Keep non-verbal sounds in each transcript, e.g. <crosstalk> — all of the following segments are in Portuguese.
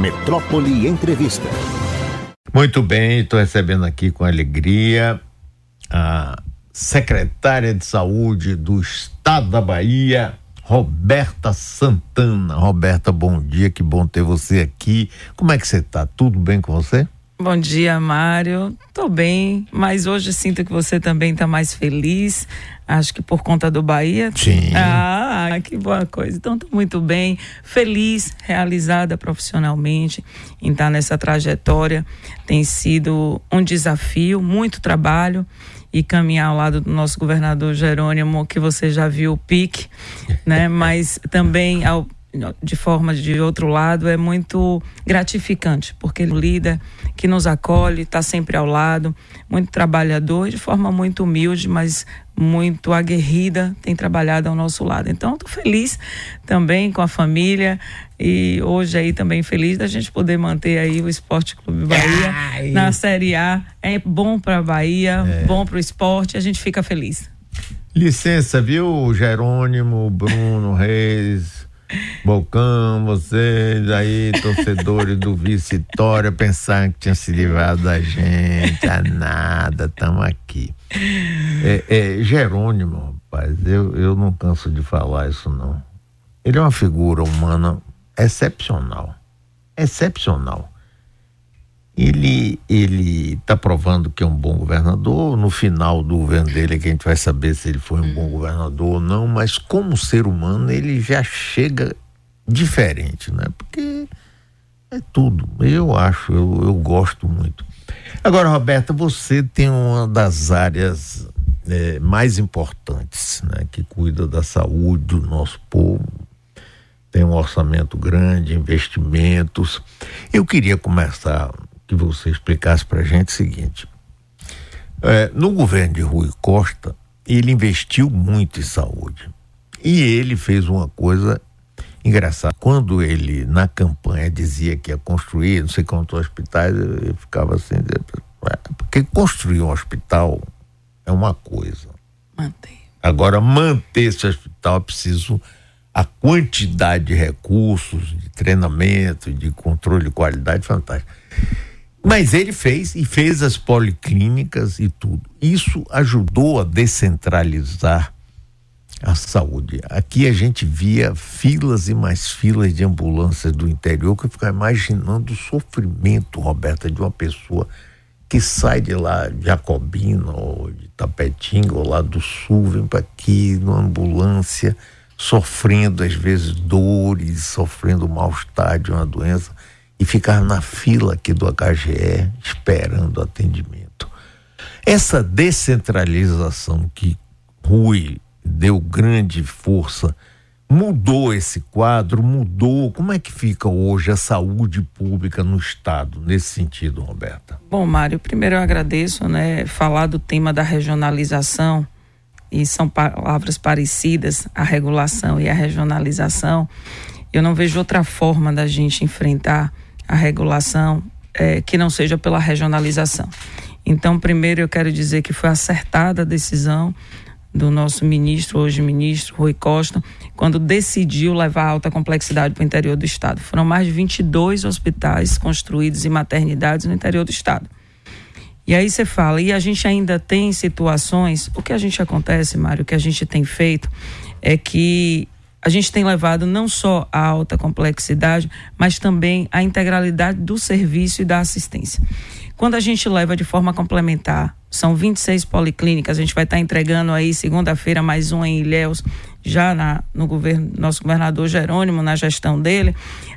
Metrópole Entrevista. Muito bem, estou recebendo aqui com alegria a secretária de Saúde do Estado da Bahia, Roberta Santana. Roberta, bom dia, que bom ter você aqui. Como é que você está? Tudo bem com você? Bom dia, Mário. Tô bem, mas hoje sinto que você também está mais feliz. Acho que por conta do Bahia. Sim. Ah, que boa coisa. Então, tô muito bem, feliz, realizada profissionalmente em estar nessa trajetória. Tem sido um desafio, muito trabalho e caminhar ao lado do nosso governador Jerônimo, que você já viu o pique, né? <laughs> Mas também ao de forma de outro lado é muito gratificante porque ele líder que nos acolhe está sempre ao lado muito trabalhador de forma muito humilde mas muito aguerrida tem trabalhado ao nosso lado então estou feliz também com a família e hoje aí também feliz da gente poder manter aí o Esporte Clube Bahia Ai. na Série A é bom para a Bahia é. bom para o esporte a gente fica feliz licença viu Jerônimo Bruno <laughs> Reis Bocão, vocês aí, torcedores do Vitória, pensando que tinha se livrado da gente, a nada, estamos aqui. É, é, Jerônimo, rapaz, eu, eu não canso de falar isso não. Ele é uma figura humana excepcional, excepcional. Ele ele está provando que é um bom governador. No final do governo dele é que a gente vai saber se ele foi um bom governador ou não. Mas como ser humano ele já chega diferente, né? Porque é tudo. Eu acho, eu, eu gosto muito. Agora, Roberta, você tem uma das áreas é, mais importantes, né? Que cuida da saúde do nosso povo. Tem um orçamento grande, investimentos. Eu queria começar que você explicasse para a gente o seguinte: é, no governo de Rui Costa, ele investiu muito em saúde. E ele fez uma coisa engraçada. Quando ele, na campanha, dizia que ia construir não sei quantos hospitais, eu ficava assim, porque construir um hospital é uma coisa. Manter. Agora, manter esse hospital é preciso a quantidade de recursos, de treinamento, de controle de qualidade fantástica. Mas ele fez e fez as policlínicas e tudo. Isso ajudou a descentralizar a saúde. Aqui a gente via filas e mais filas de ambulâncias do interior que eu ficava imaginando o sofrimento, Roberta, de uma pessoa que sai de lá, de Jacobina ou de Tapetinga ou lá do sul, vem para aqui numa ambulância, sofrendo às vezes dores, sofrendo mal-estar de uma doença e ficar na fila aqui do HGE esperando atendimento. Essa descentralização que Rui deu grande força mudou esse quadro, mudou. Como é que fica hoje a saúde pública no estado nesse sentido, Roberta? Bom, Mário, primeiro eu agradeço, né, falar do tema da regionalização e são palavras parecidas, a regulação e a regionalização. Eu não vejo outra forma da gente enfrentar a regulação é, que não seja pela regionalização. Então, primeiro eu quero dizer que foi acertada a decisão do nosso ministro, hoje ministro Rui Costa, quando decidiu levar alta complexidade para o interior do estado. Foram mais de 22 hospitais construídos e maternidades no interior do estado. E aí você fala, e a gente ainda tem situações, o que a gente acontece, Mário, o que a gente tem feito é que a gente tem levado não só a alta complexidade, mas também a integralidade do serviço e da assistência. Quando a gente leva de forma complementar, são 26 policlínicas, a gente vai estar entregando aí segunda-feira mais uma em Ilhéus, já na, no governo, nosso governador Jerônimo, na gestão dele,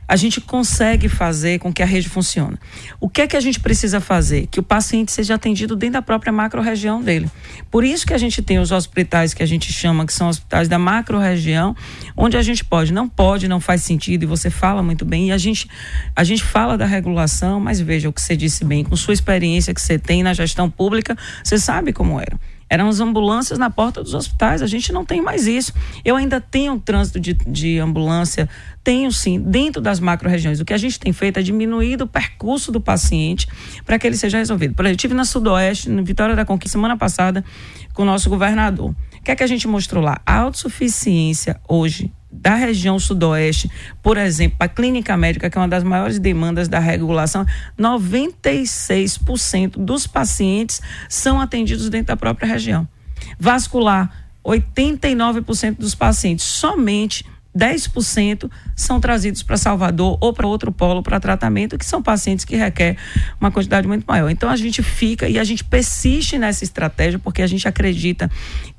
a gente consegue fazer com que a rede funcione. O que é que a gente precisa fazer? Que o paciente seja atendido dentro da própria macro-região dele. Por isso que a gente tem os hospitais que a gente chama que são hospitais da macro-região, onde a gente pode, não pode, não faz sentido, e você fala muito bem, e a gente, a gente fala da regulação, mas veja o que você disse bem, com sua experiência que você tem na gestão pública, você sabe como era. Eram as ambulâncias na porta dos hospitais. A gente não tem mais isso. Eu ainda tenho trânsito de, de ambulância, tenho sim, dentro das macro-regiões. O que a gente tem feito é diminuir o percurso do paciente para que ele seja resolvido. Por exemplo, eu estive na Sudoeste, no Vitória da Conquista, semana passada, com o nosso governador. O que é que a gente mostrou lá? A autossuficiência hoje da região sudoeste, por exemplo, a clínica médica, que é uma das maiores demandas da regulação, 96% dos pacientes são atendidos dentro da própria região. Vascular, 89% dos pacientes somente 10% são trazidos para Salvador ou para outro polo para tratamento, que são pacientes que requer uma quantidade muito maior. Então a gente fica e a gente persiste nessa estratégia porque a gente acredita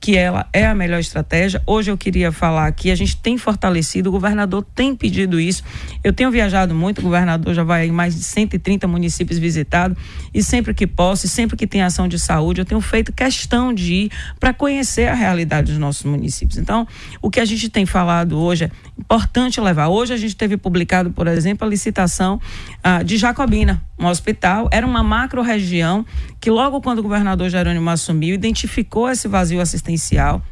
que ela é a melhor estratégia. Hoje eu queria falar que a gente tem fortalecido, o governador tem pedido isso. Eu tenho viajado muito, o governador já vai em mais de 130 municípios visitados e sempre que posso, e sempre que tem ação de saúde, eu tenho feito questão de ir para conhecer a realidade dos nossos municípios. Então, o que a gente tem falado hoje seja, importante levar. Hoje a gente teve publicado, por exemplo, a licitação ah, de Jacobina, um hospital. Era uma macro-região que logo quando o governador Jerônimo assumiu, identificou esse vazio assistencial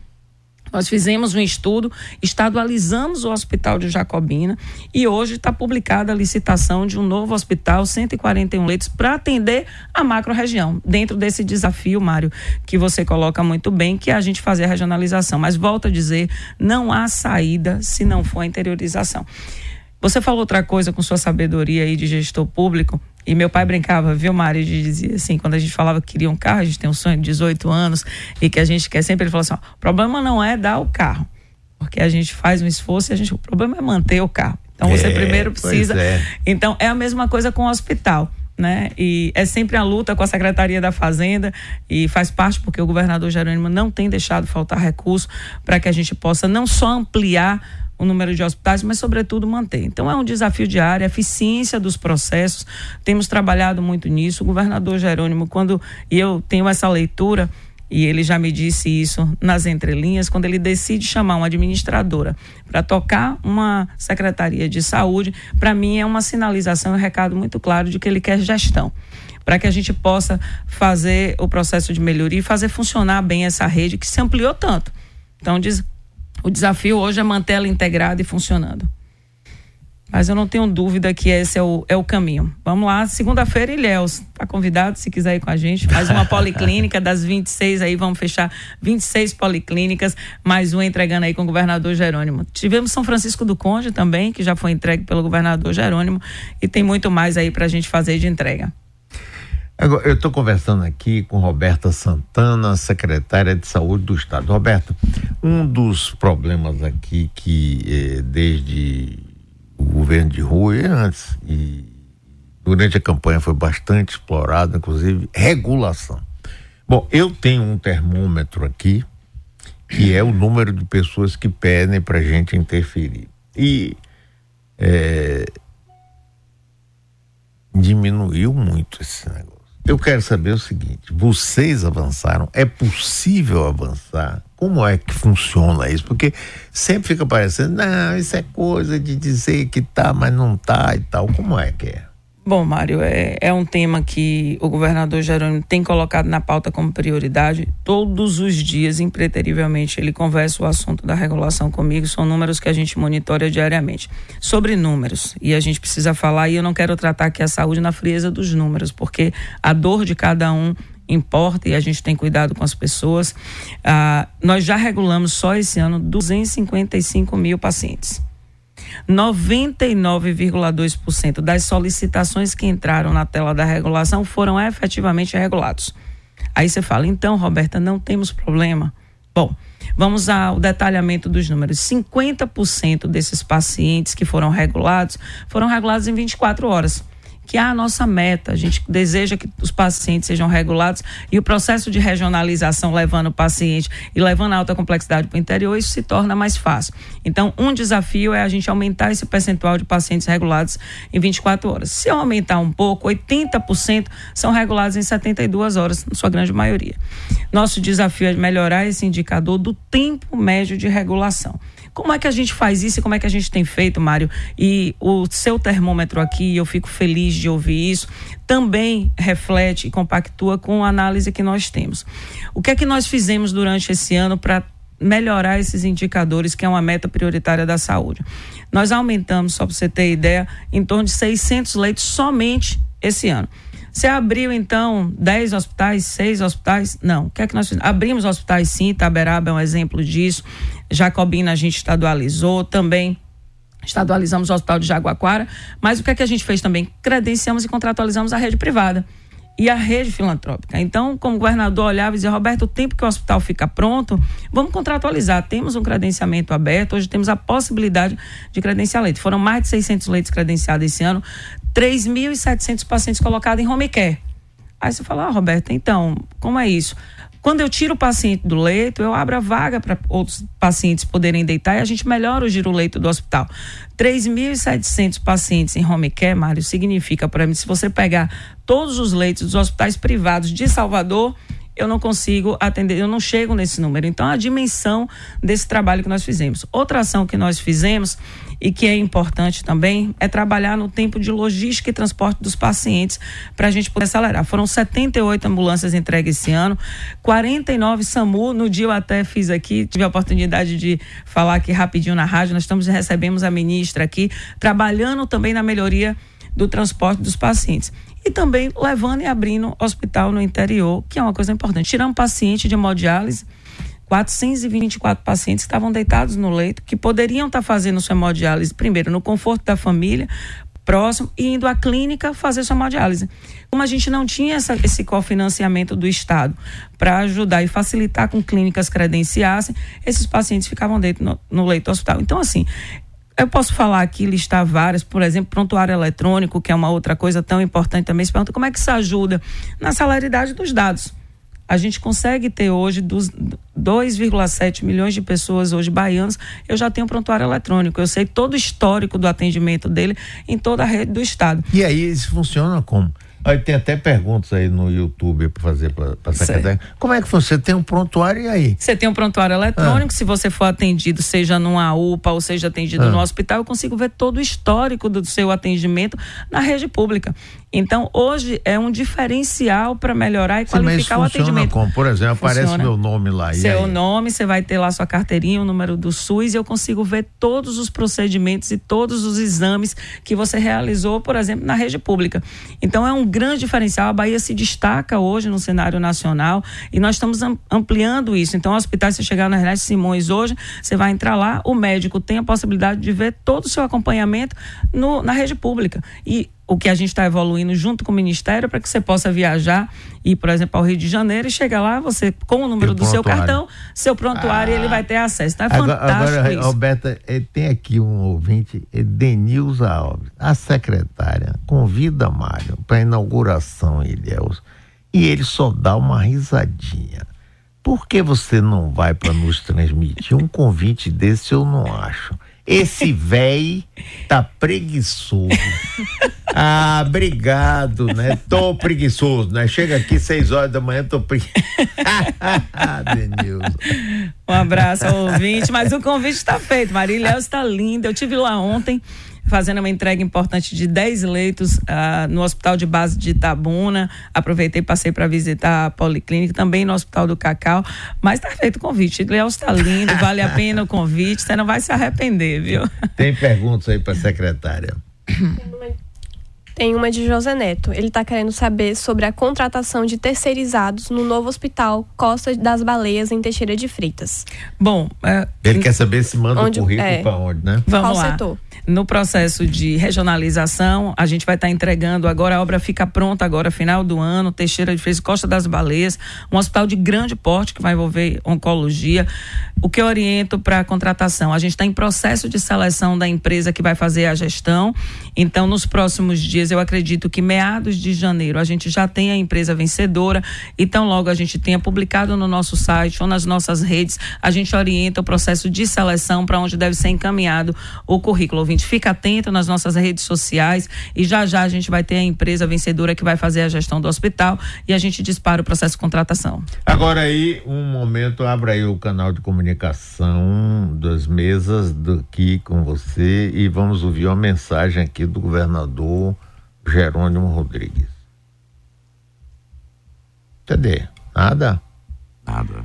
nós fizemos um estudo, estadualizamos o Hospital de Jacobina e hoje está publicada a licitação de um novo hospital, 141 leitos, para atender a macro-região. Dentro desse desafio, Mário, que você coloca muito bem, que é a gente fazer a regionalização. Mas volto a dizer, não há saída se não for a interiorização. Você falou outra coisa com sua sabedoria aí de gestor público, e meu pai brincava, viu, Mário, de dizia assim, quando a gente falava que queria um carro, a gente tem um sonho de 18 anos e que a gente quer sempre, ele falou assim, ó, o problema não é dar o carro, porque a gente faz um esforço e a gente, o problema é manter o carro. Então você é, primeiro precisa. É. Então é a mesma coisa com o hospital. Né? E é sempre a luta com a Secretaria da Fazenda e faz parte porque o governador Jerônimo não tem deixado faltar recurso para que a gente possa não só ampliar o número de hospitais, mas, sobretudo, manter. Então, é um desafio diário, a eficiência dos processos. Temos trabalhado muito nisso. O governador Jerônimo, quando eu tenho essa leitura, e ele já me disse isso nas entrelinhas, quando ele decide chamar uma administradora para tocar uma secretaria de saúde, para mim é uma sinalização, um recado muito claro de que ele quer gestão para que a gente possa fazer o processo de melhoria e fazer funcionar bem essa rede que se ampliou tanto. Então, diz, o desafio hoje é manter ela integrada e funcionando. Mas eu não tenho dúvida que esse é o, é o caminho. Vamos lá, segunda-feira, Ilhéus. Está convidado, se quiser ir com a gente. Mais uma <laughs> policlínica das 26 aí, vamos fechar 26 policlínicas, mais uma entregando aí com o governador Jerônimo. Tivemos São Francisco do Conde também, que já foi entregue pelo governador Jerônimo, e tem muito mais aí para a gente fazer de entrega. Agora, eu estou conversando aqui com Roberta Santana, secretária de Saúde do Estado. Roberta, um dos problemas aqui que eh, desde o governo de Rui antes e durante a campanha foi bastante explorado, inclusive regulação. Bom, eu tenho um termômetro aqui que é o número de pessoas que pedem para a gente interferir e é, diminuiu muito esse negócio. Eu quero saber o seguinte: vocês avançaram? É possível avançar? Como é que funciona isso? Porque sempre fica parecendo, não, isso é coisa de dizer que tá, mas não tá e tal. Como é que é? Bom, Mário, é, é um tema que o governador Jerônimo tem colocado na pauta como prioridade. Todos os dias, impreterivelmente, ele conversa o assunto da regulação comigo. São números que a gente monitora diariamente. Sobre números, e a gente precisa falar, e eu não quero tratar aqui a saúde na frieza dos números, porque a dor de cada um importa e a gente tem cuidado com as pessoas. Ah, nós já regulamos só esse ano 255 mil pacientes. 99,2% das solicitações que entraram na tela da regulação foram efetivamente regulados. Aí você fala, então, Roberta, não temos problema. Bom, vamos ao detalhamento dos números. 50% desses pacientes que foram regulados foram regulados em 24 horas que é a nossa meta. A gente deseja que os pacientes sejam regulados e o processo de regionalização levando o paciente e levando a alta complexidade para o interior, isso se torna mais fácil. Então, um desafio é a gente aumentar esse percentual de pacientes regulados em 24 horas. Se eu aumentar um pouco, 80% são regulados em 72 horas, na sua grande maioria. Nosso desafio é melhorar esse indicador do tempo médio de regulação. Como é que a gente faz isso e como é que a gente tem feito, Mário? E o seu termômetro aqui, eu fico feliz de ouvir isso, também reflete e compactua com a análise que nós temos. O que é que nós fizemos durante esse ano para melhorar esses indicadores, que é uma meta prioritária da saúde? Nós aumentamos, só para você ter ideia, em torno de 600 leitos somente esse ano. Você abriu, então, 10 hospitais, 6 hospitais? Não. O que é que nós fizemos? Abrimos hospitais, sim. Itaberaba é um exemplo disso. Jacobina a gente estadualizou também. Estadualizamos o Hospital de Jaguaquara. Mas o que é que a gente fez também? Credenciamos e contratualizamos a rede privada e a rede filantrópica. Então, como o governador olhava e dizia, Roberto, o tempo que o hospital fica pronto, vamos contratualizar. Temos um credenciamento aberto, hoje temos a possibilidade de credenciar leite. Foram mais de 600 leitos credenciados esse ano, 3.700 pacientes colocados em home care. Aí você fala, ah, Roberto, então, como é isso? Quando eu tiro o paciente do leito, eu abro a vaga para outros pacientes poderem deitar e a gente melhora o giro-leito do hospital. 3.700 pacientes em home care, Mário, significa para mim, se você pegar todos os leitos dos hospitais privados de Salvador, eu não consigo atender, eu não chego nesse número. Então, a dimensão desse trabalho que nós fizemos. Outra ação que nós fizemos e que é importante também é trabalhar no tempo de logística e transporte dos pacientes para a gente poder acelerar. Foram 78 ambulâncias entregues esse ano, 49 SAMU. No dia eu até fiz aqui, tive a oportunidade de falar aqui rapidinho na rádio. Nós estamos recebemos a ministra aqui, trabalhando também na melhoria do transporte dos pacientes e também levando e abrindo hospital no interior, que é uma coisa importante. Tirar um paciente de hemodiálise 424 pacientes estavam deitados no leito, que poderiam estar fazendo sua hemodiálise, primeiro, no conforto da família, próximo, e indo à clínica fazer sua hemodiálise. Como a gente não tinha essa, esse cofinanciamento do Estado para ajudar e facilitar com clínicas credenciassem, esses pacientes ficavam dentro no, no leito do hospital. Então, assim, eu posso falar aqui, listar várias, por exemplo, prontuário eletrônico, que é uma outra coisa tão importante também. Se pergunta como é que isso ajuda na celeridade dos dados a gente consegue ter hoje dos 2,7 milhões de pessoas hoje baianas, eu já tenho prontuário eletrônico. Eu sei todo o histórico do atendimento dele em toda a rede do estado. E aí isso funciona como? Aí tem até perguntas aí no YouTube para fazer para a secretária. Como é que você tem um prontuário e aí? Você tem um prontuário eletrônico, ah. se você for atendido, seja numa UPA ou seja atendido ah. no hospital, eu consigo ver todo o histórico do seu atendimento na rede pública. Então, hoje é um diferencial para melhorar e Sim, qualificar o atendimento. Como? Por exemplo, funciona. aparece meu nome lá. Seu nome, você vai ter lá sua carteirinha, o número do SUS, e eu consigo ver todos os procedimentos e todos os exames que você realizou, por exemplo, na rede pública. Então, é um grande diferencial. A Bahia se destaca hoje no cenário nacional e nós estamos ampliando isso. Então, hospitais, você chegar na Ernesto Simões hoje, você vai entrar lá, o médico tem a possibilidade de ver todo o seu acompanhamento no, na rede pública. E o que a gente está evoluindo junto com o Ministério para que você possa viajar e, por exemplo, ao Rio de Janeiro e chegar lá, você, com o número do seu cartão, seu prontuário, ah, ele vai ter acesso. Então é agora, fantástico agora, isso. Roberta, eh, tem aqui um ouvinte, Edenilza Alves, a secretária, convida Mário para a inauguração, Ilhéus, e ele só dá uma risadinha. Por que você não vai para nos transmitir um convite desse? Eu não acho. Esse véi tá preguiçoso. Ah, obrigado, né? Tô preguiçoso, né? Chega aqui seis horas da manhã, tô preguiçoso. <laughs> Denilson. Um abraço ao ouvinte, mas o convite está feito. Marília está linda. Eu tive lá ontem fazendo uma entrega importante de 10 leitos uh, no Hospital de Base de Itabuna. Aproveitei e passei para visitar a Policlínica, também no Hospital do Cacau. Mas está feito o convite. Leal está lindo, vale a pena o convite, você não vai se arrepender, viu? Tem perguntas aí para a secretária. Tem uma de José Neto. Ele está querendo saber sobre a contratação de terceirizados no novo hospital Costa das Baleias, em Teixeira de Freitas. Bom, é, ele quer saber se manda onde, o currículo é, para onde, né? Vamos Qual lá. setor? No processo de regionalização, a gente vai estar tá entregando agora, a obra fica pronta agora, final do ano, Teixeira de Freitas, Costa das Baleias, um hospital de grande porte que vai envolver oncologia. O que eu oriento para a contratação? A gente está em processo de seleção da empresa que vai fazer a gestão. Então, nos próximos dias, eu acredito que meados de janeiro a gente já tem a empresa vencedora. Então, logo a gente tenha publicado no nosso site ou nas nossas redes, a gente orienta o processo de seleção para onde deve ser encaminhado o currículo ouvinte, fica atento nas nossas redes sociais e já já a gente vai ter a empresa vencedora que vai fazer a gestão do hospital e a gente dispara o processo de contratação. Agora aí, um momento, abra aí o canal de comunicação das mesas aqui com você e vamos ouvir uma mensagem aqui do governador Jerônimo Rodrigues. Cadê? Nada? Nada.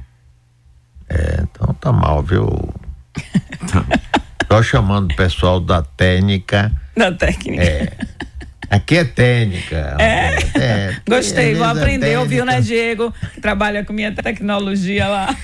É, então tá mal, viu? <laughs> Tô chamando o pessoal da técnica. Da técnica. É. Aqui é técnica. É. é Gostei, vou aprender, é ouviu, né, Diego? Trabalha com minha tecnologia lá.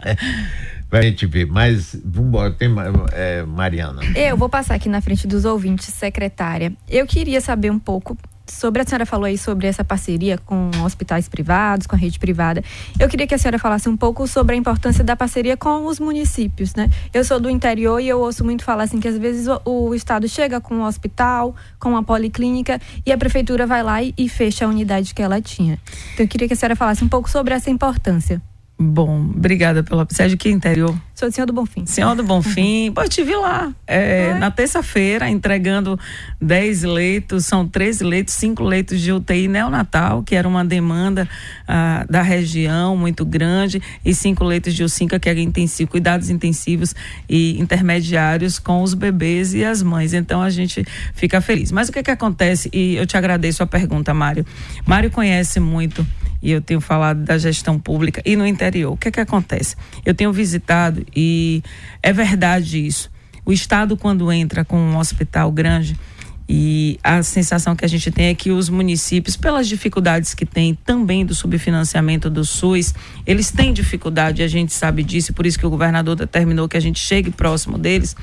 <laughs> Pra gente ver, mas vambora, tem é, Mariana. Eu vou passar aqui na frente dos ouvintes, secretária. Eu queria saber um pouco sobre a senhora falou aí sobre essa parceria com hospitais privados, com a rede privada. Eu queria que a senhora falasse um pouco sobre a importância da parceria com os municípios, né? Eu sou do interior e eu ouço muito falar assim que às vezes o, o estado chega com um hospital, com uma policlínica e a prefeitura vai lá e, e fecha a unidade que ela tinha. Então eu queria que a senhora falasse um pouco sobre essa importância. Bom, obrigada pela. Você é de que interior? Sou de Senhor do Bonfim. Senhor do Bonfim. <laughs> Pô, eu estive lá é, na terça-feira entregando 10 leitos, são 13 leitos, 5 leitos de UTI neonatal, que era uma demanda ah, da região muito grande, e 5 leitos de UCINCA, que era intensivo, cuidados intensivos e intermediários com os bebês e as mães. Então a gente fica feliz. Mas o que, que acontece? E eu te agradeço a pergunta, Mário. Mário conhece muito e eu tenho falado da gestão pública e no interior. O que é que acontece? Eu tenho visitado e é verdade isso. O Estado, quando entra com um hospital grande, e a sensação que a gente tem é que os municípios, pelas dificuldades que têm também do subfinanciamento do SUS, eles têm dificuldade, a gente sabe disso, por isso que o governador determinou que a gente chegue próximo deles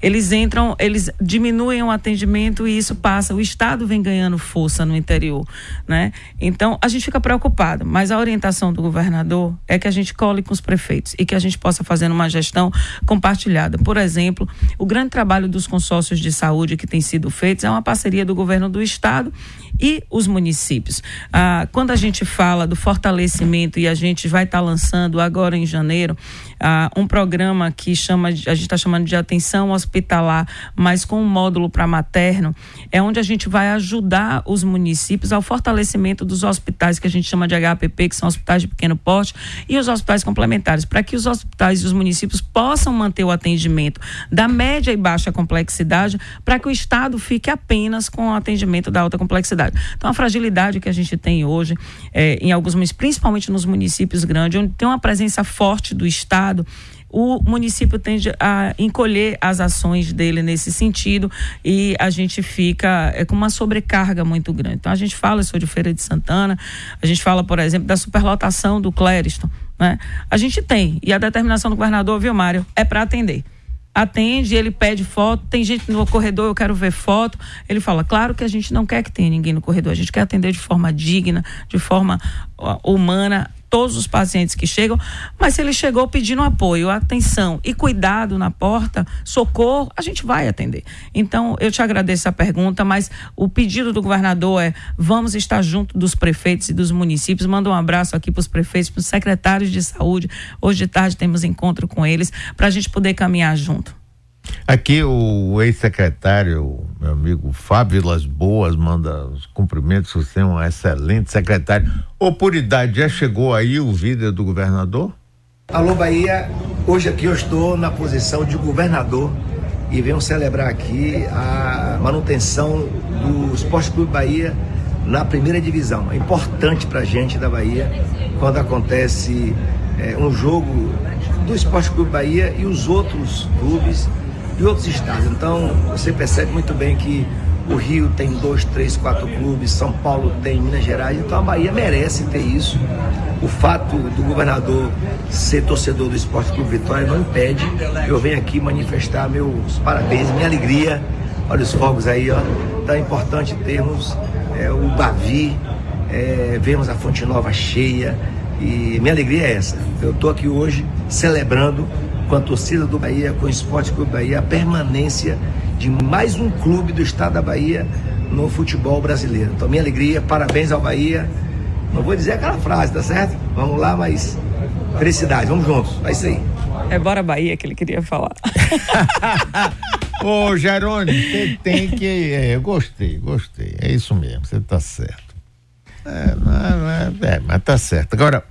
eles entram, eles diminuem o atendimento e isso passa, o Estado vem ganhando força no interior, né? Então, a gente fica preocupado, mas a orientação do governador é que a gente cole com os prefeitos e que a gente possa fazer uma gestão compartilhada. Por exemplo, o grande trabalho dos consórcios de saúde que tem sido feito é uma parceria do governo do Estado e os municípios. Ah, quando a gente fala do fortalecimento e a gente vai estar tá lançando agora em janeiro ah, um programa que chama, a gente está chamando de atenção hospitalar, mas com um módulo para materno, é onde a gente vai ajudar os municípios ao fortalecimento dos hospitais que a gente chama de HPP, que são hospitais de pequeno porte, e os hospitais complementares, para que os hospitais e os municípios possam manter o atendimento da média e baixa complexidade, para que o Estado fique apenas com o atendimento da alta complexidade. Então, a fragilidade que a gente tem hoje é, em alguns municípios, principalmente nos municípios grandes, onde tem uma presença forte do Estado, o município tende a encolher as ações dele nesse sentido e a gente fica é, com uma sobrecarga muito grande. Então a gente fala, de Feira de Santana, a gente fala, por exemplo, da superlotação do Clériston, né? A gente tem, e a determinação do governador, viu, Mário, é para atender atende, ele pede foto, tem gente no corredor, eu quero ver foto. Ele fala, claro que a gente não quer que tenha ninguém no corredor, a gente quer atender de forma digna, de forma humana todos os pacientes que chegam, mas se ele chegou pedindo apoio, atenção e cuidado na porta, socorro, a gente vai atender. Então, eu te agradeço a pergunta, mas o pedido do governador é: vamos estar junto dos prefeitos e dos municípios. Manda um abraço aqui para os prefeitos, para os secretários de saúde. Hoje de tarde temos encontro com eles para a gente poder caminhar junto. Aqui o ex-secretário, meu amigo Fábio Las Boas, manda os cumprimentos, você é um excelente secretário. Ô, por idade, já chegou aí o vídeo do governador? Alô, Bahia. Hoje aqui eu estou na posição de governador e venho celebrar aqui a manutenção do Esporte Clube Bahia na primeira divisão. É importante para a gente da Bahia quando acontece é, um jogo do Esporte Clube Bahia e os outros clubes de outros estados. Então você percebe muito bem que o Rio tem dois, três, quatro clubes, São Paulo tem, Minas Gerais, então a Bahia merece ter isso. O fato do governador ser torcedor do Esporte Clube Vitória não impede. Eu venho aqui manifestar meus parabéns, minha alegria. Olha os fogos aí, ó. Então é importante termos é, o Bavi, é, a Fonte Nova cheia. E minha alegria é essa. Eu estou aqui hoje celebrando com a torcida do Bahia, com o Esporte Clube Bahia, a permanência de mais um clube do estado da Bahia no futebol brasileiro. Então, minha alegria, parabéns ao Bahia. Não vou dizer aquela frase, tá certo? Vamos lá, mas felicidade, vamos juntos. É isso aí. É bora Bahia que ele queria falar. <laughs> Ô, Jerônimo, você tem que. É, eu gostei, gostei. É isso mesmo, você tá certo. É, não é, não é, é mas tá certo. Agora,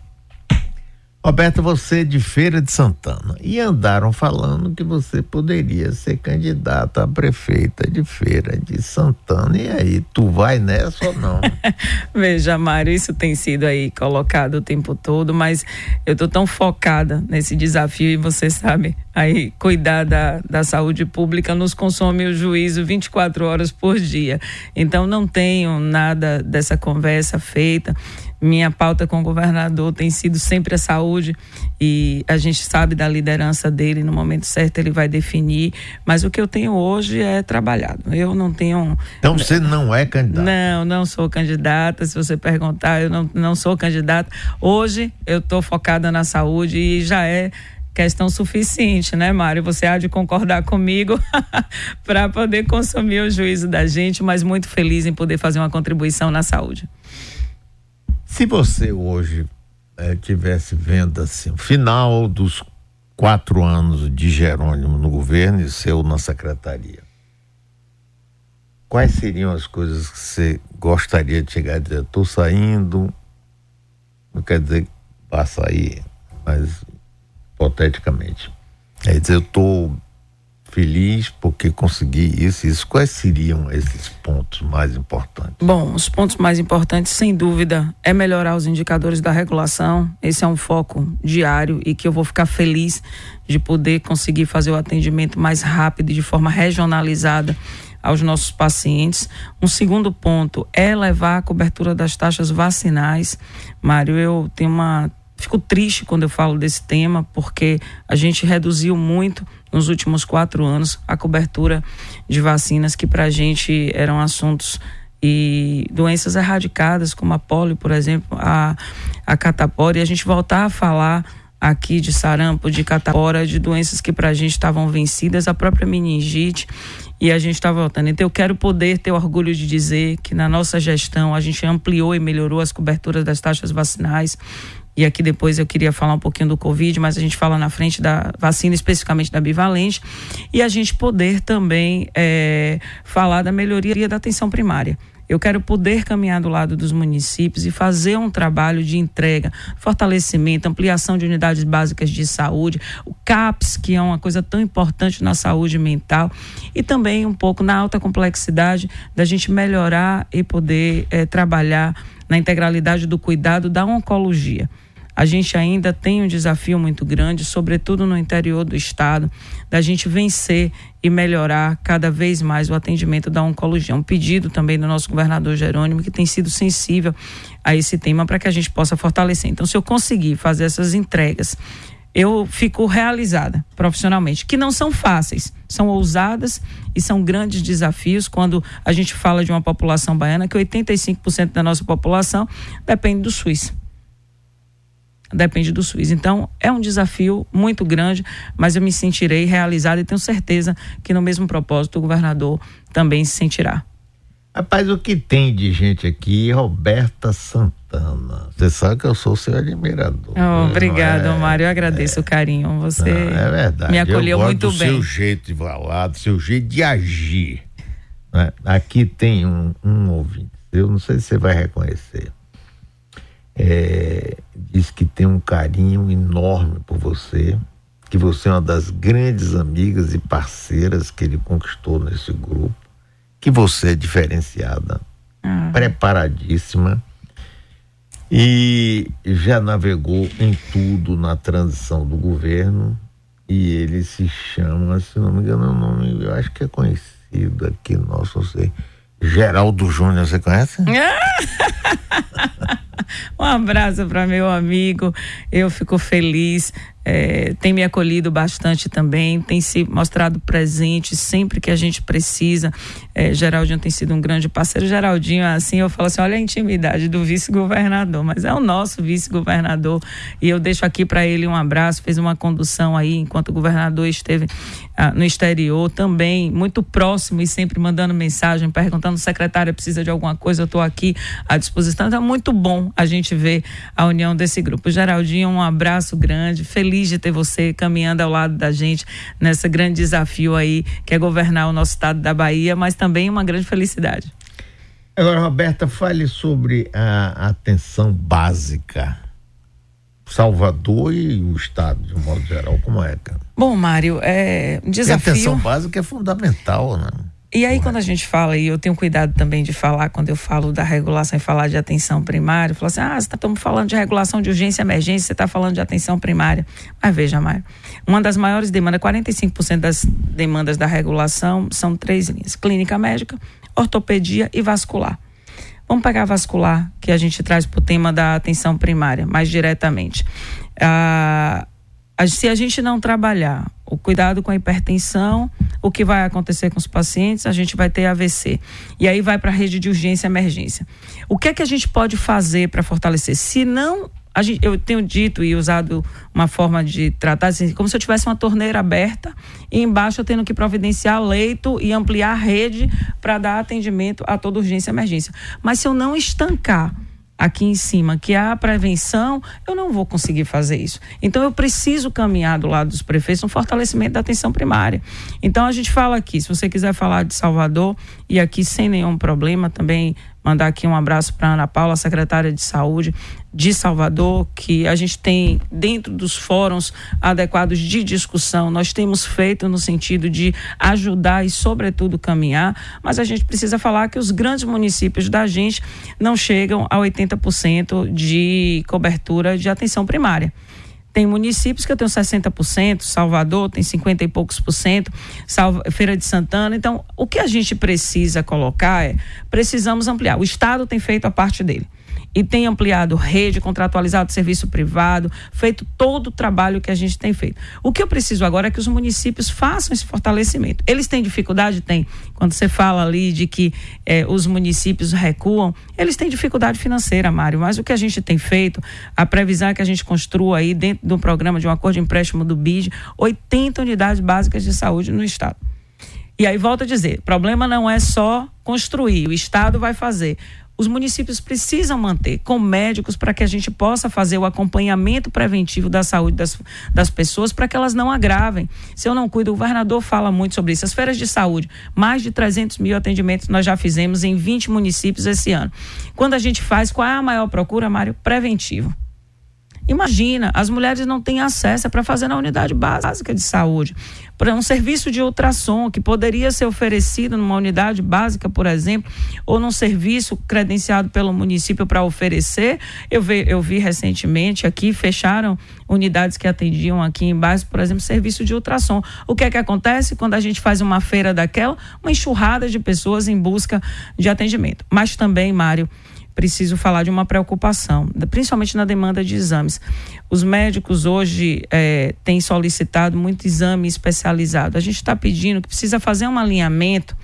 Roberto, você é de Feira de Santana e andaram falando que você poderia ser candidata a prefeita de Feira de Santana. E aí, tu vai nessa ou não? <laughs> Veja, Mário, isso tem sido aí colocado o tempo todo, mas eu tô tão focada nesse desafio e você sabe, aí cuidar da, da saúde pública nos consome o juízo 24 horas por dia. Então não tenho nada dessa conversa feita minha pauta com o governador tem sido sempre a saúde e a gente sabe da liderança dele, no momento certo ele vai definir, mas o que eu tenho hoje é trabalhado. Eu não tenho. Então você não é candidata? Não, não sou candidata. Se você perguntar, eu não, não sou candidata. Hoje eu estou focada na saúde e já é questão suficiente, né, Mário? Você há de concordar comigo <laughs> para poder consumir o juízo da gente, mas muito feliz em poder fazer uma contribuição na saúde. Se você hoje é, tivesse vendo assim, final dos quatro anos de Jerônimo no governo e seu na secretaria, quais seriam as coisas que você gostaria de chegar e dizer, estou saindo, não quer dizer que vá sair, mas hipoteticamente. É dizer, eu estou feliz porque consegui isso, isso. Quais seriam esses pontos mais importantes? Bom, os pontos mais importantes, sem dúvida, é melhorar os indicadores da regulação. Esse é um foco diário e que eu vou ficar feliz de poder conseguir fazer o atendimento mais rápido e de forma regionalizada aos nossos pacientes. Um segundo ponto é levar a cobertura das taxas vacinais. Mário, eu tenho uma fico triste quando eu falo desse tema, porque a gente reduziu muito nos últimos quatro anos a cobertura de vacinas que para a gente eram assuntos e doenças erradicadas, como a polio, por exemplo, a, a catapora, e a gente voltar a falar aqui de sarampo, de catapora, de doenças que para a gente estavam vencidas, a própria meningite, e a gente está voltando. Então eu quero poder ter orgulho de dizer que na nossa gestão a gente ampliou e melhorou as coberturas das taxas vacinais, e aqui depois eu queria falar um pouquinho do Covid, mas a gente fala na frente da vacina, especificamente da bivalente, e a gente poder também é, falar da melhoria da atenção primária. Eu quero poder caminhar do lado dos municípios e fazer um trabalho de entrega, fortalecimento, ampliação de unidades básicas de saúde, o CAPS, que é uma coisa tão importante na saúde mental, e também um pouco na alta complexidade da gente melhorar e poder é, trabalhar na integralidade do cuidado da oncologia a gente ainda tem um desafio muito grande, sobretudo no interior do estado, da gente vencer e melhorar cada vez mais o atendimento da oncologia. Um pedido também do nosso governador Jerônimo, que tem sido sensível a esse tema para que a gente possa fortalecer. Então, se eu conseguir fazer essas entregas, eu fico realizada profissionalmente, que não são fáceis, são ousadas e são grandes desafios quando a gente fala de uma população baiana que 85% da nossa população depende do SUS depende do SUS. Então, é um desafio muito grande, mas eu me sentirei realizada e tenho certeza que no mesmo propósito o governador também se sentirá. Rapaz, o que tem de gente aqui, Roberta Santana. Você sabe que eu sou seu admirador. Oh, obrigado, é, Mário. Eu agradeço é, o carinho. Você não, é verdade. me acolheu muito do bem. seu jeito de falar, do seu jeito de agir. Né? Aqui tem um, um ouvinte. Eu não sei se você vai reconhecer. É, diz que tem um carinho enorme por você, que você é uma das grandes amigas e parceiras que ele conquistou nesse grupo, que você é diferenciada, ah. preparadíssima e já navegou em tudo na transição do governo e ele se chama, se não me engano, é o nome, eu acho que é conhecido aqui nosso, não sei, Geraldo Júnior, você conhece? <laughs> <laughs> um abraço para meu amigo. Eu fico feliz é, tem me acolhido bastante também, tem se mostrado presente sempre que a gente precisa. É, Geraldinho tem sido um grande parceiro. Geraldinho, assim, eu falo assim: olha a intimidade do vice-governador, mas é o nosso vice-governador. E eu deixo aqui para ele um abraço. Fez uma condução aí enquanto o governador esteve ah, no exterior, também muito próximo e sempre mandando mensagem, perguntando: secretária precisa de alguma coisa, eu estou aqui à disposição. Então é muito bom a gente ver a união desse grupo. Geraldinho, um abraço grande, feliz de ter você caminhando ao lado da gente nesse grande desafio aí, que é governar o nosso estado da Bahia, mas também uma grande felicidade. Agora, Roberta, fale sobre a atenção básica Salvador e o Estado, de um modo geral, como é, cara? Bom, Mário, é um desafio. E a atenção básica é fundamental, né? E aí, quando a gente fala, e eu tenho cuidado também de falar, quando eu falo da regulação e falar de atenção primária, eu falo assim: ah, estamos tá, falando de regulação de urgência e emergência, você está falando de atenção primária. Mas veja, Mário, uma das maiores demandas, 45% das demandas da regulação são três linhas: clínica médica, ortopedia e vascular. Vamos pegar a vascular, que a gente traz para o tema da atenção primária, mais diretamente. Ah, se a gente não trabalhar o cuidado com a hipertensão, o que vai acontecer com os pacientes? A gente vai ter AVC. E aí vai para a rede de urgência e emergência. O que é que a gente pode fazer para fortalecer? Se não Gente, eu tenho dito e usado uma forma de tratar assim, como se eu tivesse uma torneira aberta e embaixo eu tendo que providenciar leito e ampliar a rede para dar atendimento a toda urgência e emergência. Mas se eu não estancar aqui em cima, que a prevenção, eu não vou conseguir fazer isso. Então eu preciso caminhar do lado dos prefeitos no fortalecimento da atenção primária. Então a gente fala aqui, se você quiser falar de Salvador, e aqui sem nenhum problema também mandar aqui um abraço para Ana Paula, secretária de Saúde de Salvador, que a gente tem dentro dos fóruns adequados de discussão, nós temos feito no sentido de ajudar e, sobretudo, caminhar, mas a gente precisa falar que os grandes municípios da gente não chegam a 80% de cobertura de atenção primária. Tem municípios que eu tenho 60%, Salvador tem 50 e poucos por cento, Feira de Santana. Então, o que a gente precisa colocar é: precisamos ampliar. O Estado tem feito a parte dele e tem ampliado rede, contratualizado serviço privado, feito todo o trabalho que a gente tem feito. O que eu preciso agora é que os municípios façam esse fortalecimento. Eles têm dificuldade? Tem. Quando você fala ali de que eh, os municípios recuam, eles têm dificuldade financeira, Mário, mas o que a gente tem feito, a previsão é que a gente construa aí dentro do programa de um acordo de empréstimo do BID, 80 unidades básicas de saúde no estado. E aí volto a dizer, problema não é só construir, o estado vai fazer os municípios precisam manter com médicos para que a gente possa fazer o acompanhamento preventivo da saúde das, das pessoas para que elas não agravem. Se eu não cuido, o governador fala muito sobre isso. As feiras de saúde, mais de 300 mil atendimentos nós já fizemos em 20 municípios esse ano. Quando a gente faz, qual é a maior procura, Mário? Preventivo. Imagina, as mulheres não têm acesso para fazer na unidade básica de saúde. Para um serviço de ultrassom que poderia ser oferecido numa unidade básica, por exemplo, ou num serviço credenciado pelo município para oferecer. Eu vi, eu vi recentemente aqui, fecharam unidades que atendiam aqui em por exemplo, serviço de ultrassom. O que é que acontece quando a gente faz uma feira daquela? Uma enxurrada de pessoas em busca de atendimento. Mas também, Mário, preciso falar de uma preocupação, principalmente na demanda de exames. Os médicos hoje é, têm solicitado muito exame especializado. A gente está pedindo que precisa fazer um alinhamento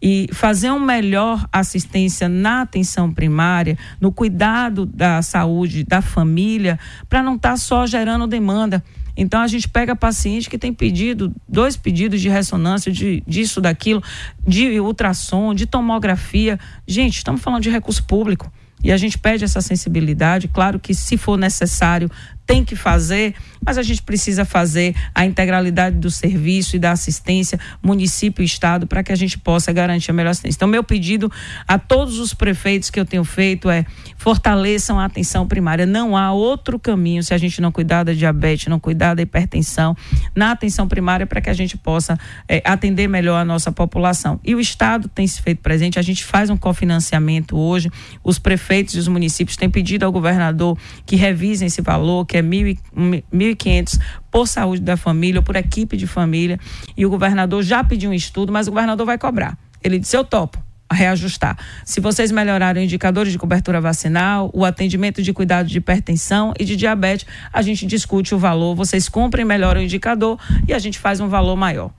e fazer uma melhor assistência na atenção primária, no cuidado da saúde da família, para não estar tá só gerando demanda. Então a gente pega paciente que tem pedido, dois pedidos de ressonância, de, disso, daquilo, de ultrassom, de tomografia. Gente, estamos falando de recurso público. E a gente pede essa sensibilidade, claro que se for necessário, tem que fazer, mas a gente precisa fazer a integralidade do serviço e da assistência, município e estado, para que a gente possa garantir a melhor assistência. Então, meu pedido a todos os prefeitos que eu tenho feito é fortaleçam a atenção primária. Não há outro caminho se a gente não cuidar da diabetes, não cuidar da hipertensão, na atenção primária, para que a gente possa é, atender melhor a nossa população. E o Estado tem se feito presente, a gente faz um cofinanciamento hoje, os prefeitos e os municípios têm pedido ao governador que revisem esse valor, que é 1.500 por saúde da família ou por equipe de família. E o governador já pediu um estudo, mas o governador vai cobrar. Ele disse: Eu topo reajustar. Se vocês melhorarem indicadores de cobertura vacinal, o atendimento de cuidado de hipertensão e de diabetes, a gente discute o valor, vocês comprem melhor o indicador e a gente faz um valor maior.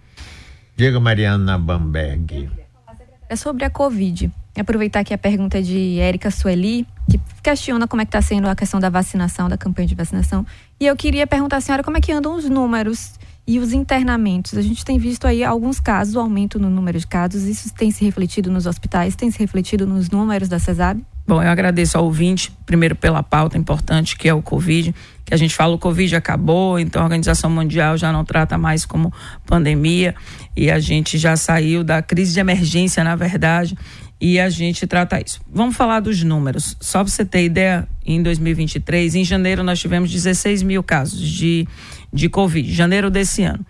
Diga Mariana Bamberg. É sobre a Covid. Aproveitar aqui a pergunta de Érica Sueli, que questiona como é que está sendo a questão da vacinação, da campanha de vacinação. E eu queria perguntar à senhora como é que andam os números e os internamentos. A gente tem visto aí alguns casos, o aumento no número de casos. Isso tem se refletido nos hospitais, tem se refletido nos números da CESAB? Bom, eu agradeço ao ouvinte, primeiro pela pauta importante que é o Covid, que a gente fala o Covid acabou, então a Organização Mundial já não trata mais como pandemia e a gente já saiu da crise de emergência, na verdade, e a gente trata isso. Vamos falar dos números. Só para você ter ideia, em 2023, em janeiro nós tivemos 16 mil casos de, de Covid, janeiro desse ano.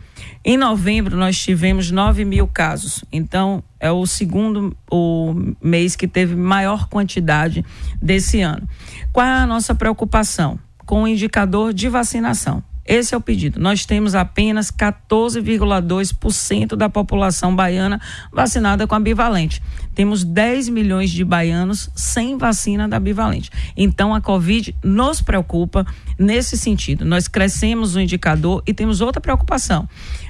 Em novembro nós tivemos 9 mil casos. Então é o segundo o mês que teve maior quantidade desse ano. Qual é a nossa preocupação? Com o indicador de vacinação. Esse é o pedido. Nós temos apenas 14,2% da população baiana vacinada com a bivalente. Temos 10 milhões de baianos sem vacina da bivalente. Então a Covid nos preocupa nesse sentido. Nós crescemos o indicador e temos outra preocupação.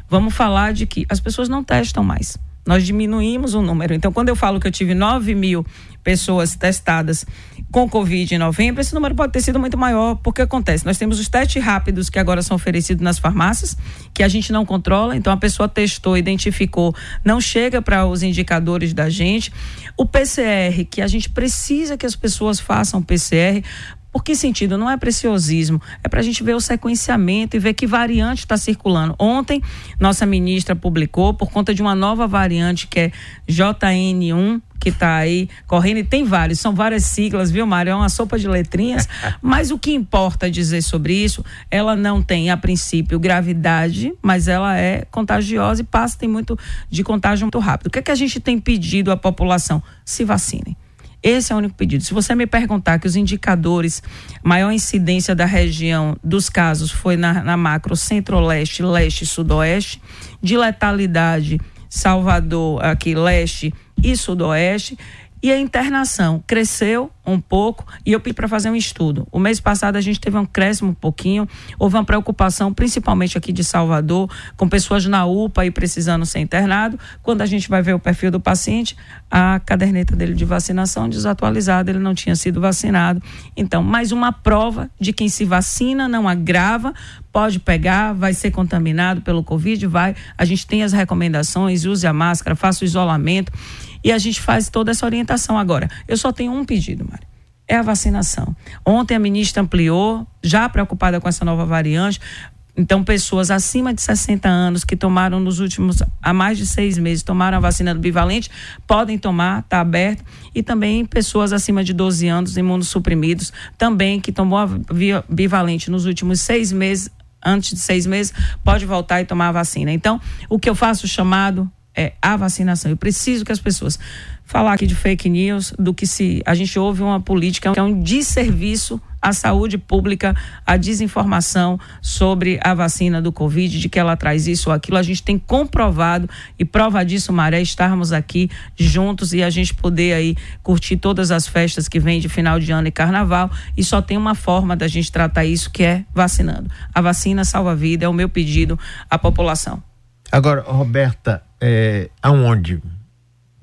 Vamos falar de que as pessoas não testam mais. Nós diminuímos o número. Então, quando eu falo que eu tive 9 mil pessoas testadas com Covid em novembro, esse número pode ter sido muito maior, porque acontece, nós temos os testes rápidos que agora são oferecidos nas farmácias, que a gente não controla, então a pessoa testou, identificou, não chega para os indicadores da gente. O PCR, que a gente precisa que as pessoas façam PCR, por que sentido? Não é preciosismo, é para a gente ver o sequenciamento e ver que variante está circulando. Ontem, nossa ministra publicou, por conta de uma nova variante que é JN1, que está aí correndo, e tem vários, são várias siglas, viu, Mário? É uma sopa de letrinhas, <laughs> mas o que importa dizer sobre isso, ela não tem, a princípio, gravidade, mas ela é contagiosa e passa, tem muito de contágio muito rápido. O que é que a gente tem pedido à população? Se vacinem. Esse é o único pedido. Se você me perguntar que os indicadores, maior incidência da região dos casos foi na, na macro centro-leste, leste e sudoeste, de letalidade Salvador, aqui leste e sudoeste, e a internação cresceu um pouco e eu pedi para fazer um estudo. O mês passado a gente teve um crescimento um pouquinho, houve uma preocupação, principalmente aqui de Salvador, com pessoas na UPA e precisando ser internado. Quando a gente vai ver o perfil do paciente, a caderneta dele de vacinação desatualizada, ele não tinha sido vacinado. Então, mais uma prova de quem se vacina não agrava, pode pegar, vai ser contaminado pelo Covid, vai. A gente tem as recomendações, use a máscara, faça o isolamento e a gente faz toda essa orientação agora. Eu só tenho um pedido, Mário. É a vacinação. Ontem a ministra ampliou, já preocupada com essa nova variante. Então, pessoas acima de 60 anos que tomaram nos últimos, há mais de seis meses, tomaram a vacina do bivalente, podem tomar, está aberto. E também pessoas acima de 12 anos, imunossuprimidos, também que tomou a bivalente nos últimos seis meses, antes de seis meses, pode voltar e tomar a vacina. Então, o que eu faço chamado é a vacinação. Eu preciso que as pessoas falar aqui de fake news do que se a gente ouve uma política que é um desserviço à saúde pública, a desinformação sobre a vacina do Covid, de que ela traz isso ou aquilo. A gente tem comprovado e prova disso, Maré, estarmos aqui juntos e a gente poder aí curtir todas as festas que vêm de final de ano e carnaval. E só tem uma forma da gente tratar isso que é vacinando. A vacina salva a vida, é o meu pedido à população. Agora, Roberta, é, aonde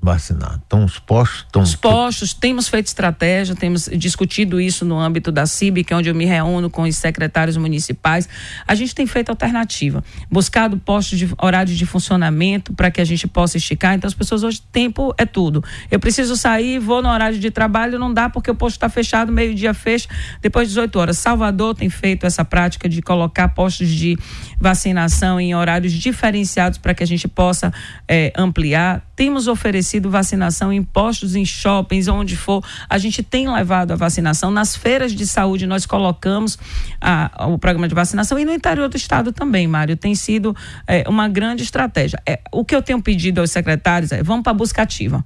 vacinar? Então, os postos estão. Os postos, temos feito estratégia, temos discutido isso no âmbito da CIB, que é onde eu me reúno com os secretários municipais. A gente tem feito alternativa, buscado postos de horário de funcionamento para que a gente possa esticar. Então, as pessoas hoje, tempo é tudo. Eu preciso sair, vou no horário de trabalho, não dá porque o posto está fechado, meio-dia fecha, depois de 18 horas. Salvador tem feito essa prática de colocar postos de vacinação em horários diferenciados para que a gente possa é, ampliar. Temos oferecido vacinação em postos, em shoppings, onde for. A gente tem levado a vacinação. Nas feiras de saúde, nós colocamos a, o programa de vacinação e no interior do estado também, Mário. Tem sido é, uma grande estratégia. É, o que eu tenho pedido aos secretários é: vamos para a busca ativa.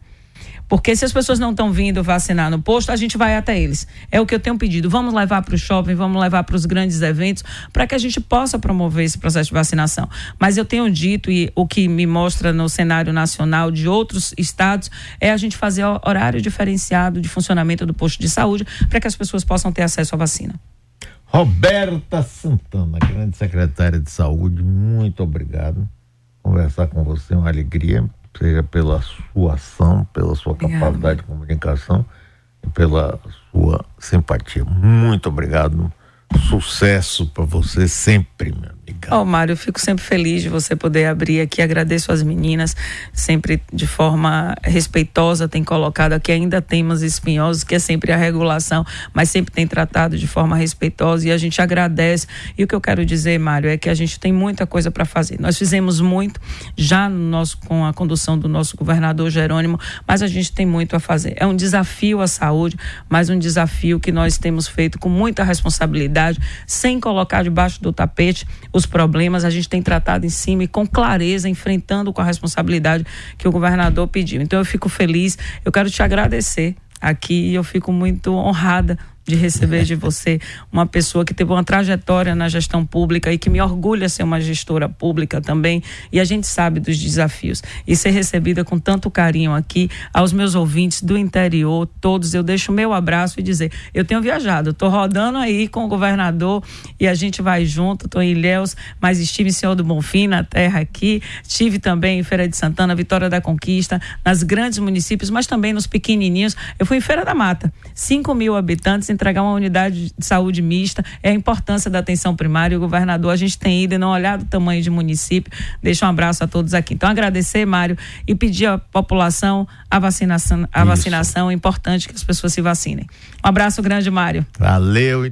Porque se as pessoas não estão vindo vacinar no posto, a gente vai até eles. É o que eu tenho pedido. Vamos levar para o shopping, vamos levar para os grandes eventos, para que a gente possa promover esse processo de vacinação. Mas eu tenho dito, e o que me mostra no cenário nacional de outros estados, é a gente fazer horário diferenciado de funcionamento do posto de saúde, para que as pessoas possam ter acesso à vacina. Roberta Santana, grande secretária de saúde, muito obrigado. Conversar com você é uma alegria seja pela sua ação, pela sua Obrigada. capacidade de comunicação e pela sua simpatia. Muito obrigado. Sucesso para você sempre, meu. Ó, oh, Mário, eu fico sempre feliz de você poder abrir aqui. Agradeço as meninas, sempre de forma respeitosa, tem colocado aqui ainda temas espinhosos, que é sempre a regulação, mas sempre tem tratado de forma respeitosa e a gente agradece. E o que eu quero dizer, Mário, é que a gente tem muita coisa para fazer. Nós fizemos muito já no nosso, com a condução do nosso governador Jerônimo, mas a gente tem muito a fazer. É um desafio à saúde, mas um desafio que nós temos feito com muita responsabilidade, sem colocar debaixo do tapete os problemas, a gente tem tratado em cima e com clareza, enfrentando com a responsabilidade que o governador pediu. Então eu fico feliz, eu quero te agradecer aqui eu fico muito honrada de receber de você uma pessoa que teve uma trajetória na gestão pública e que me orgulha ser uma gestora pública também. E a gente sabe dos desafios. E ser recebida com tanto carinho aqui, aos meus ouvintes do interior, todos, eu deixo meu abraço e dizer: eu tenho viajado, estou rodando aí com o governador e a gente vai junto. Estou em Ilhéus, mas estive em Senhor do Bonfim, na terra aqui. Estive também em Feira de Santana, Vitória da Conquista, nas grandes municípios, mas também nos pequenininhos. Eu fui em Feira da Mata, 5 mil habitantes entregar uma unidade de saúde mista, é a importância da atenção primária. O governador, a gente tem ido e não olhado o tamanho de município. Deixa um abraço a todos aqui. Então, agradecer, Mário, e pedir à população a vacinação. A vacinação é importante que as pessoas se vacinem. Um abraço grande, Mário. Valeu.